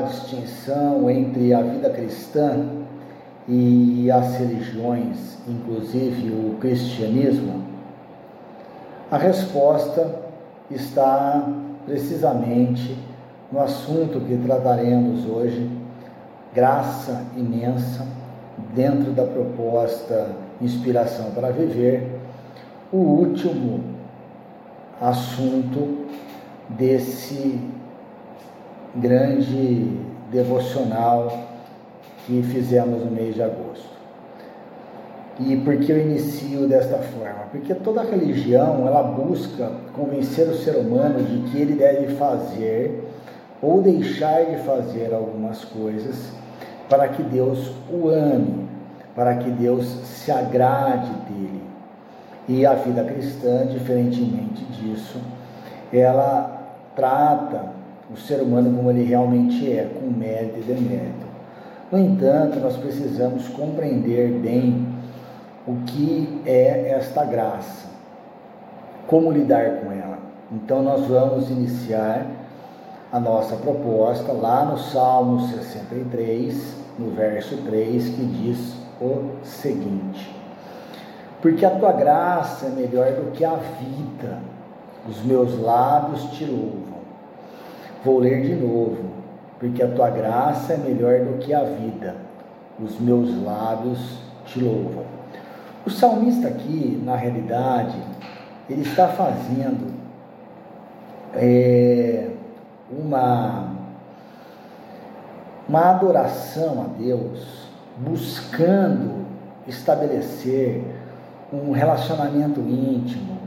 distinção entre a vida cristã e as religiões, inclusive o cristianismo? A resposta está precisamente no assunto que trataremos hoje, graça imensa, dentro da proposta Inspiração para Viver, o último assunto desse grande devocional que fizemos no mês de agosto. E por que eu inicio desta forma? Porque toda religião ela busca convencer o ser humano de que ele deve fazer ou deixar de fazer algumas coisas para que Deus o ame, para que Deus se agrade dele. E a vida cristã, diferentemente disso, ela trata o ser humano como ele realmente é, com mérito e demérito. No entanto, nós precisamos compreender bem o que é esta graça, como lidar com ela. Então, nós vamos iniciar a nossa proposta lá no Salmo 63, no verso 3, que diz o seguinte: Porque a tua graça é melhor do que a vida, os meus lábios te louvam. Vou ler de novo. Porque a tua graça é melhor do que a vida, os meus lábios te louvam. O salmista aqui, na realidade, ele está fazendo é, uma, uma adoração a Deus, buscando estabelecer um relacionamento íntimo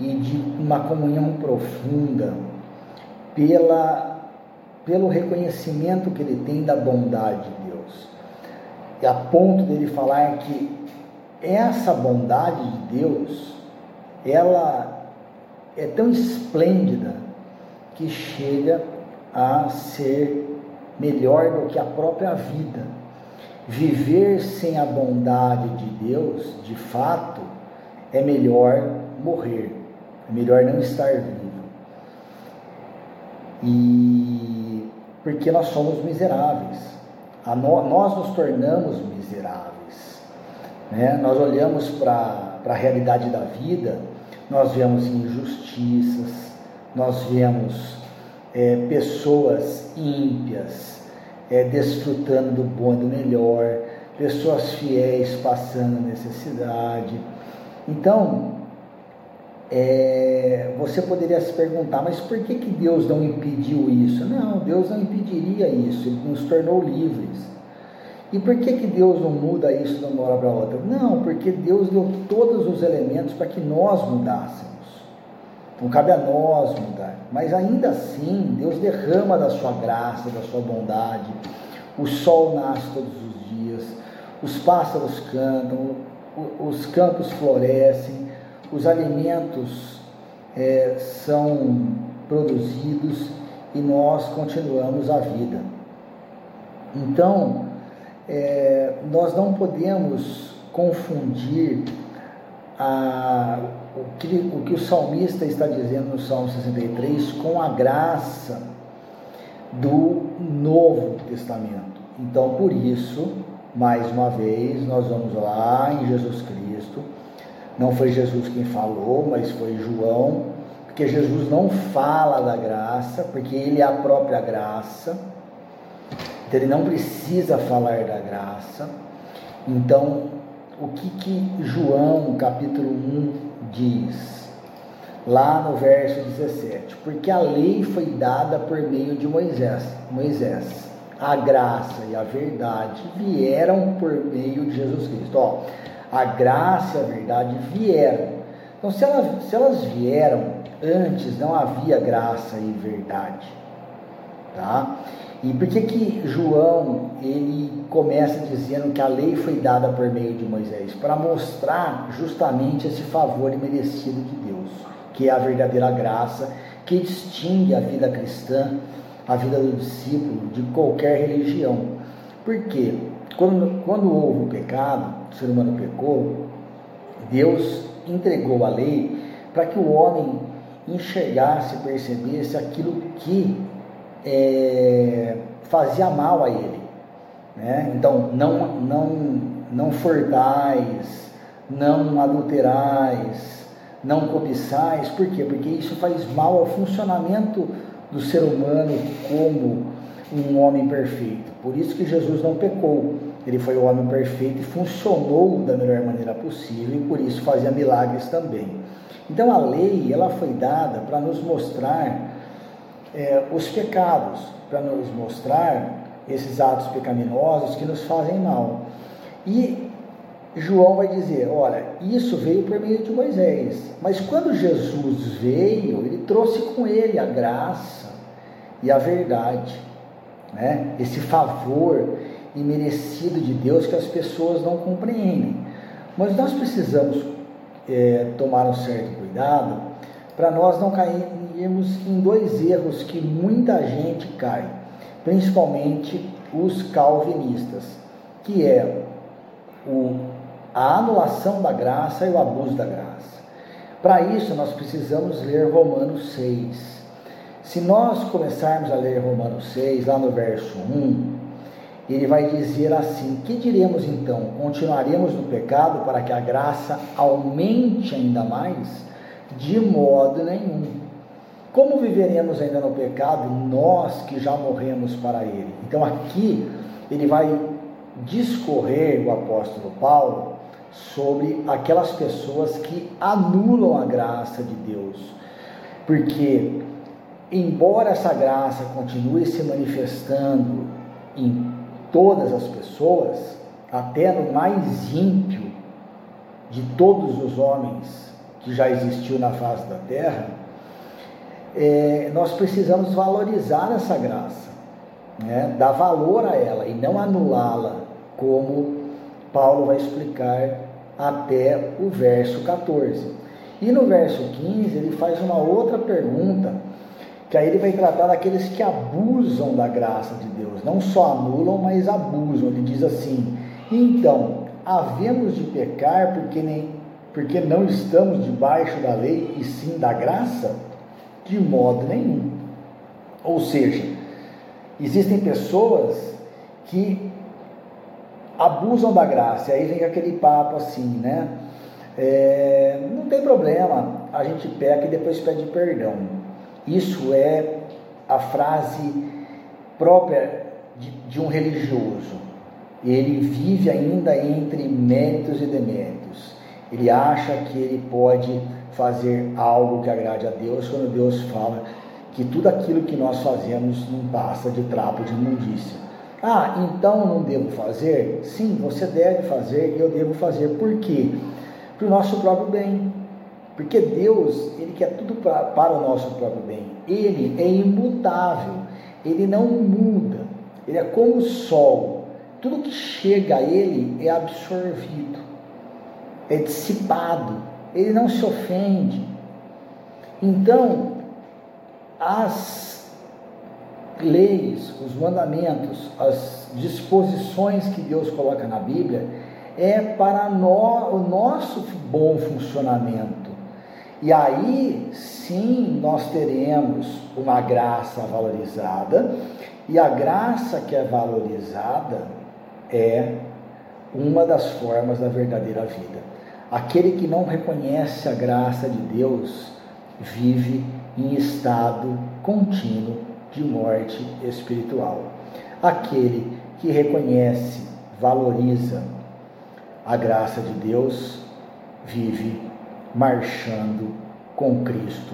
e de uma comunhão profunda pela, pelo reconhecimento que ele tem da bondade de Deus. E a ponto dele falar que essa bondade de Deus, ela é tão esplêndida que chega a ser melhor do que a própria vida. Viver sem a bondade de Deus, de fato, é melhor morrer, é melhor não estar vivo. E porque nós somos miseráveis, nós nos tornamos miseráveis. Né? Nós olhamos para a realidade da vida, nós vemos injustiças, nós vemos é, pessoas ímpias é, desfrutando do bom e do melhor, pessoas fiéis passando necessidade. Então, é, você poderia se perguntar, mas por que, que Deus não impediu isso? Não, Deus não impediria isso, Ele nos tornou livres. E por que, que Deus não muda isso de uma hora para outra? Não, porque Deus deu todos os elementos para que nós mudássemos. Não cabe a nós mudar. Mas ainda assim, Deus derrama da sua graça, da sua bondade. O sol nasce todos os dias, os pássaros cantam, os campos florescem, os alimentos é, são produzidos e nós continuamos a vida. Então, é, nós não podemos confundir a, o, que, o que o salmista está dizendo no Salmo 63 com a graça do Novo Testamento. Então, por isso, mais uma vez, nós vamos lá em Jesus Cristo. Não foi Jesus quem falou, mas foi João, porque Jesus não fala da graça, porque ele é a própria graça. Então, ele não precisa falar da graça. Então, o que, que João, capítulo 1, diz? Lá no verso 17: Porque a lei foi dada por meio de Moisés. Moisés. A graça e a verdade vieram por meio de Jesus Cristo. Ó, a graça e a verdade vieram. Então, se elas, se elas vieram antes, não havia graça e verdade. Tá? E por que que João ele começa dizendo que a lei foi dada por meio de Moisés? Para mostrar justamente esse favor imerecido de Deus, que é a verdadeira graça que distingue a vida cristã, a vida do discípulo de qualquer religião. Por quê? Quando, quando houve o pecado, o ser humano pecou, Deus entregou a lei para que o homem enxergasse, percebesse aquilo que é, fazia mal a ele. Né? Então, não, não, não furtais, não adulterais, não cobiçais. Por quê? Porque isso faz mal ao funcionamento do ser humano como um homem perfeito. Por isso que Jesus não pecou. Ele foi o homem perfeito e funcionou da melhor maneira possível e por isso fazia milagres também. Então a lei ela foi dada para nos mostrar é, os pecados, para nos mostrar esses atos pecaminosos que nos fazem mal. E João vai dizer: olha, isso veio por meio de Moisés, mas quando Jesus veio, ele trouxe com ele a graça e a verdade, né? esse favor imerecido de Deus que as pessoas não compreendem. Mas nós precisamos é, tomar um certo cuidado para nós não cairmos em dois erros que muita gente cai, principalmente os calvinistas, que é o, a anulação da graça e o abuso da graça. Para isso, nós precisamos ler Romanos 6. Se nós começarmos a ler Romanos 6, lá no verso 1, ele vai dizer assim: Que diremos então? Continuaremos no pecado para que a graça aumente ainda mais? De modo nenhum. Como viveremos ainda no pecado, nós que já morremos para ele? Então aqui ele vai discorrer, o apóstolo Paulo, sobre aquelas pessoas que anulam a graça de Deus. Porque, embora essa graça continue se manifestando em todas as pessoas, até no mais ímpio de todos os homens que já existiu na face da terra, é, nós precisamos valorizar essa graça, né? dar valor a ela e não anulá-la, como Paulo vai explicar até o verso 14. E no verso 15 ele faz uma outra pergunta que aí ele vai tratar daqueles que abusam da graça de Deus, não só anulam, mas abusam. Ele diz assim: então, havemos de pecar porque, nem, porque não estamos debaixo da lei e sim da graça? De modo nenhum. Ou seja, existem pessoas que abusam da graça, e aí vem aquele papo assim, né? É, não tem problema, a gente peca e depois pede perdão. Isso é a frase própria de, de um religioso. Ele vive ainda entre méritos e deméritos. Ele acha que ele pode fazer algo que agrade a Deus quando Deus fala que tudo aquilo que nós fazemos não passa de trapo de imundícia. Ah, então não devo fazer? Sim, você deve fazer e eu devo fazer. Por quê? Para o nosso próprio bem. Porque Deus, Ele quer tudo pra, para o nosso próprio bem. Ele é imutável, Ele não muda, Ele é como o sol. Tudo que chega a Ele é absorvido, é dissipado, Ele não se ofende. Então, as leis, os mandamentos, as disposições que Deus coloca na Bíblia é para no, o nosso bom funcionamento e aí sim nós teremos uma graça valorizada, e a graça que é valorizada é uma das formas da verdadeira vida. Aquele que não reconhece a graça de Deus vive em estado contínuo de morte espiritual. Aquele que reconhece, valoriza a graça de Deus, vive marchando com Cristo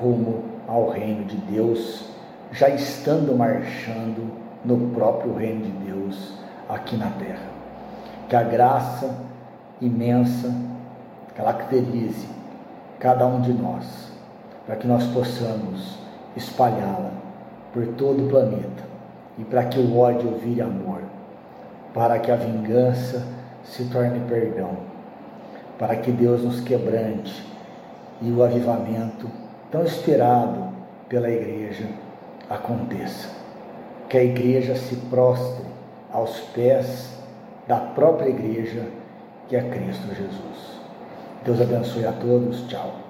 rumo ao reino de Deus, já estando marchando no próprio reino de Deus aqui na terra. Que a graça imensa caracterize cada um de nós, para que nós possamos espalhá-la por todo o planeta e para que o ódio vire amor, para que a vingança se torne perdão para que Deus nos quebrante e o avivamento tão esperado pela igreja aconteça. Que a igreja se prostre aos pés da própria igreja que é Cristo Jesus. Deus abençoe a todos. Tchau.